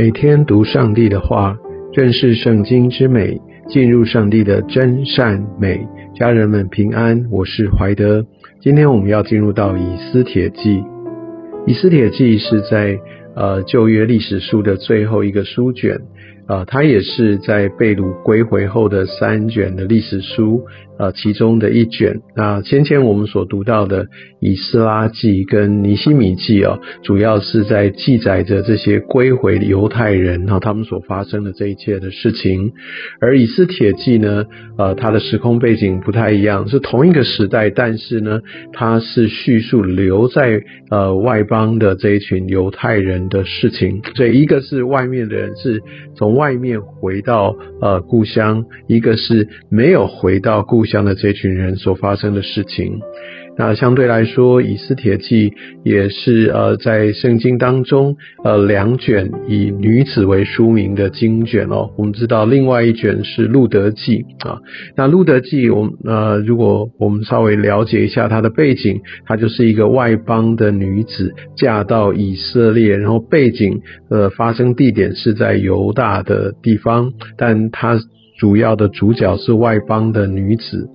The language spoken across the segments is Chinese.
每天读上帝的话，认识圣经之美，进入上帝的真善美。家人们平安，我是怀德。今天我们要进入到以斯帖记。以斯帖记是在呃旧约历史书的最后一个书卷。啊，它也是在被掳归回后的三卷的历史书，呃，其中的一卷。那先前我们所读到的以斯拉记跟尼西米记啊，主要是在记载着这些归回犹太人哈，他们所发生的这一切的事情。而以斯帖记呢，呃，它的时空背景不太一样，是同一个时代，但是呢，它是叙述留在呃外邦的这一群犹太人的事情。所以一个是外面的人是从外面回到呃故乡，一个是没有回到故乡的这群人所发生的事情。那相对来说，以斯帖记也是呃在圣经当中呃两卷以女子为书名的经卷哦。我们知道另外一卷是路德记啊。那路德记，我们呃如果我们稍微了解一下它的背景，它就是一个外邦的女子嫁到以色列，然后背景呃发生地点是在犹大的地方，但它主要的主角是外邦的女子。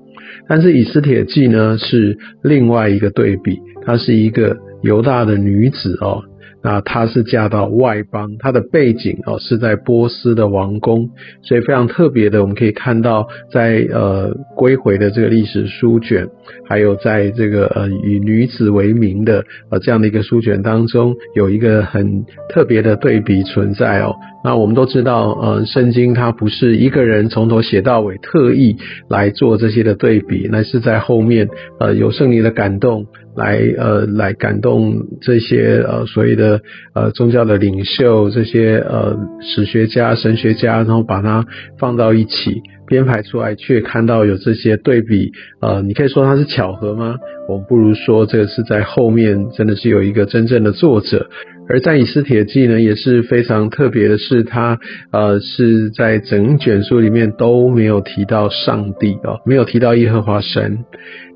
但是以斯帖记呢是另外一个对比，她是一个犹大的女子哦。那她是嫁到外邦，她的背景哦是在波斯的王宫，所以非常特别的，我们可以看到在呃归回的这个历史书卷，还有在这个呃以女子为名的呃这样的一个书卷当中，有一个很特别的对比存在哦。那我们都知道，呃，圣经它不是一个人从头写到尾，特意来做这些的对比，那是在后面呃有圣灵的感动。来呃来感动这些呃所谓的呃宗教的领袖，这些呃史学家、神学家，然后把它放到一起编排出来，却看到有这些对比，呃，你可以说它是巧合吗？我们不如说这个是在后面真的是有一个真正的作者。而在以斯帖记呢，也是非常特别的是，它呃是在整卷书里面都没有提到上帝哦，没有提到耶和华神。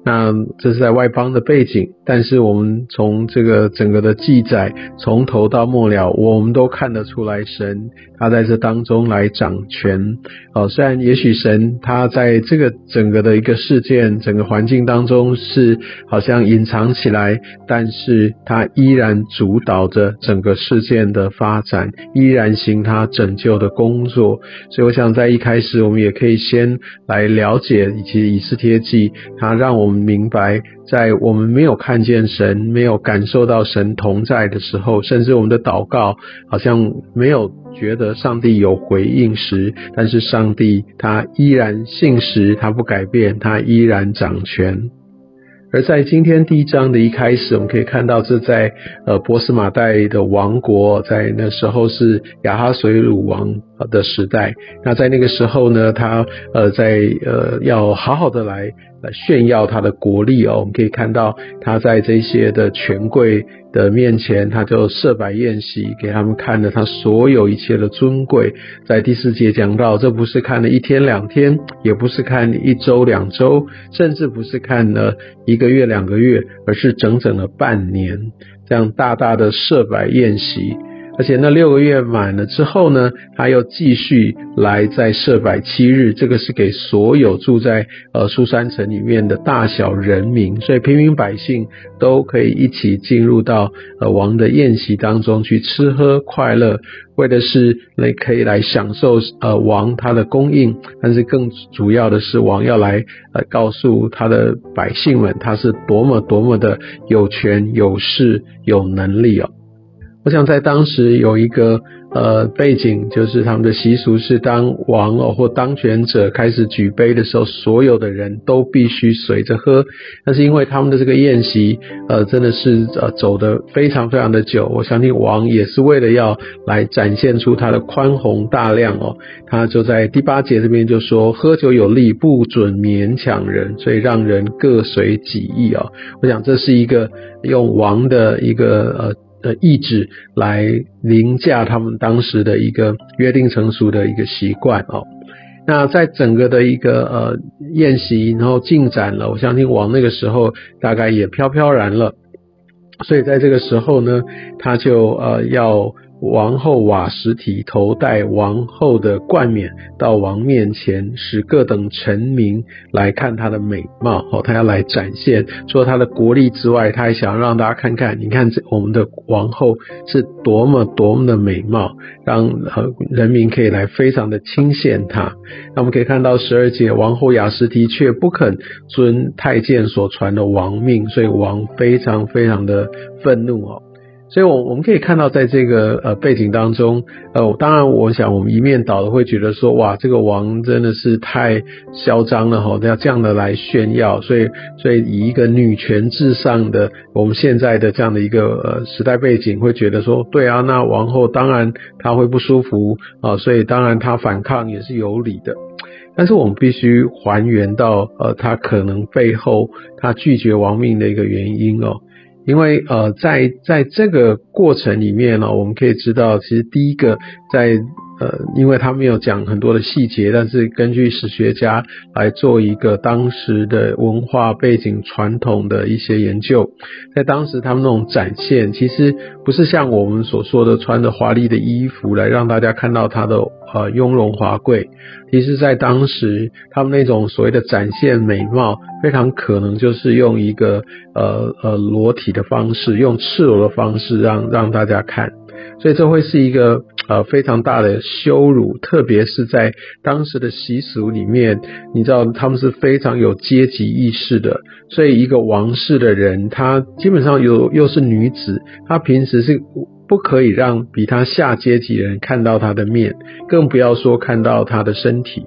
那这是在外邦的背景，但是我们从这个整个的记载，从头到末了，我们都看得出来，神他在这当中来掌权。哦，虽然也许神他在这个整个的一个事件、整个环境当中是好像隐藏起来，但是他依然主导着整个事件的发展，依然行他拯救的工作。所以，我想在一开始，我们也可以先来了解以及以斯帖记，他让我们。明白，在我们没有看见神、没有感受到神同在的时候，甚至我们的祷告好像没有觉得上帝有回应时，但是上帝他依然信实，他不改变，他依然掌权。而在今天第一章的一开始，我们可以看到，这在呃波斯马代的王国，在那时候是亚哈水鲁王的时代。那在那个时候呢，他呃在呃要好好的来。来炫耀他的国力哦，我们可以看到他在这些的权贵的面前，他就设摆宴席给他们看了他所有一切的尊贵。在第四节讲到，这不是看了一天两天，也不是看一周两周，甚至不是看了一个月两个月，而是整整的半年，这样大大的设摆宴席。而且那六个月满了之后呢，他又继续来在设摆七日，这个是给所有住在呃苏山城里面的大小人民，所以平民百姓都可以一起进入到呃王的宴席当中去吃喝快乐，为的是来可以来享受呃王他的供应，但是更主要的是王要来呃告诉他的百姓们，他是多么多么的有权有势有能力哦。我想在当时有一个呃背景，就是他们的习俗是，当王哦或当权者开始举杯的时候，所有的人都必须随着喝。但是因为他们的这个宴席，呃，真的是呃走的非常非常的久。我相信王也是为了要来展现出他的宽宏大量哦，他就在第八节这边就说：喝酒有利，不准勉强人，所以让人各随己意哦。我想这是一个用王的一个呃。的意志来凌驾他们当时的一个约定成熟的一个习惯哦。那在整个的一个呃宴席，然后进展了，我相信王那个时候大概也飘飘然了。所以在这个时候呢，他就呃要王后瓦什提头戴王后的冠冕到王面前，使各等臣民来看她的美貌。哦，她要来展现，除了她的国力之外，她还想让大家看看，你看这我们的王后是多么多么的美貌，让呃人民可以来非常的钦羡她。那我们可以看到十二节，王后雅什提却不肯遵太监所传的王命，所以王非常非常的愤怒哦。所以，我我们可以看到，在这个呃背景当中，呃，当然，我想我们一面倒的会觉得说，哇，这个王真的是太嚣张了哈，要这样的来炫耀。所以，所以以一个女权至上的我们现在的这样的一个呃时代背景，会觉得说，对啊，那王后当然她会不舒服啊，所以当然她反抗也是有理的。但是我们必须还原到呃，她可能背后她拒绝亡命的一个原因哦。因为呃，在在这个过程里面呢，我们可以知道，其实第一个在呃，因为他没有讲很多的细节，但是根据史学家来做一个当时的文化背景、传统的一些研究，在当时他们那种展现，其实不是像我们所说的穿着华丽的衣服来让大家看到他的呃雍容华贵，其实在当时他们那种所谓的展现美貌，非常可能就是用一个呃呃裸体的方式，用赤裸的方式让让大家看。所以这会是一个呃非常大的羞辱，特别是在当时的习俗里面，你知道他们是非常有阶级意识的。所以一个王室的人，他基本上又又是女子，她平时是不可以让比她下阶级的人看到她的面，更不要说看到她的身体。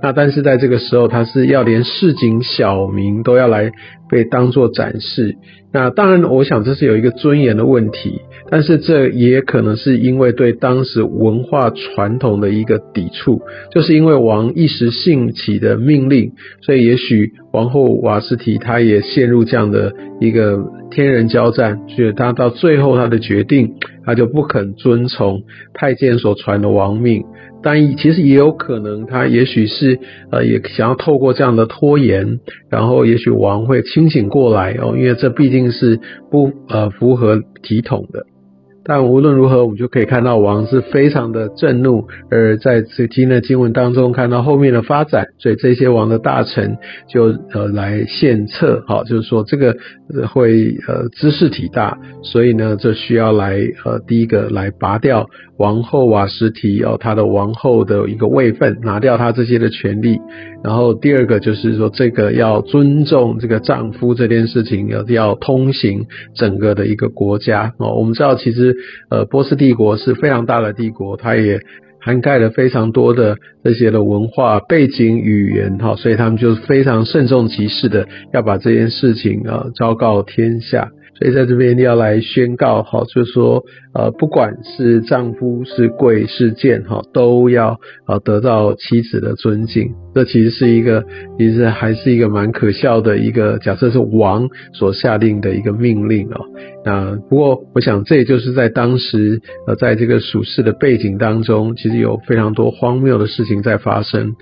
那但是在这个时候，他是要连市井小民都要来被当做展示。那当然，我想这是有一个尊严的问题，但是这也可能是因为对当时文化传统的一个抵触，就是因为王一时兴起的命令，所以也许王后瓦斯提她也陷入这样的一个天人交战，所以他到最后他的决定，他就不肯遵从太监所传的王命。但其实也有可能，他也许是呃，也想要透过这样的拖延，然后也许王会清醒过来哦，因为这毕竟是不呃符合体统的。但无论如何，我们就可以看到王是非常的震怒，而在这今的经文当中看到后面的发展，所以这些王的大臣就呃来献策，好，就是说这个会呃知识体大，所以呢，就需要来呃第一个来拔掉王后瓦什提哦她的王后的一个位分，拿掉她这些的权利，然后第二个就是说这个要尊重这个丈夫这件事情，要要通行整个的一个国家哦，我们知道其实。呃，波斯帝国是非常大的帝国，它也涵盖了非常多的这些的文化背景、语言，哈，所以他们就非常慎重其事的要把这件事情啊昭告天下。所以在这边要来宣告，哈，就是说，呃，不管是丈夫是贵是贱，哈，都要呃得到妻子的尊敬。这其实是一个，其实还是一个蛮可笑的一个，假设是王所下令的一个命令哦。那不过，我想这也就是在当时，呃，在这个属世的背景当中，其实有非常多荒谬的事情在发生，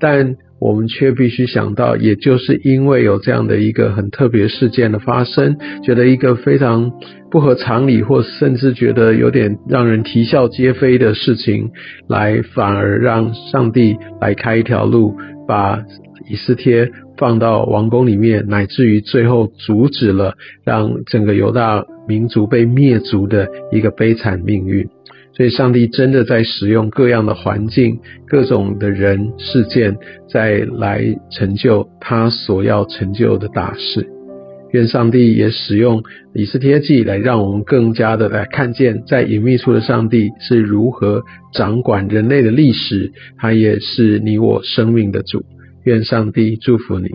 但。我们却必须想到，也就是因为有这样的一个很特别事件的发生，觉得一个非常不合常理，或甚至觉得有点让人啼笑皆非的事情，来反而让上帝来开一条路，把以斯帖放到王宫里面，乃至于最后阻止了让整个犹大民族被灭族的一个悲惨命运。所以，上帝真的在使用各样的环境、各种的人事件，在来成就他所要成就的大事。愿上帝也使用以斯帖记来让我们更加的来看见，在隐秘处的上帝是如何掌管人类的历史，他也是你我生命的主。愿上帝祝福你。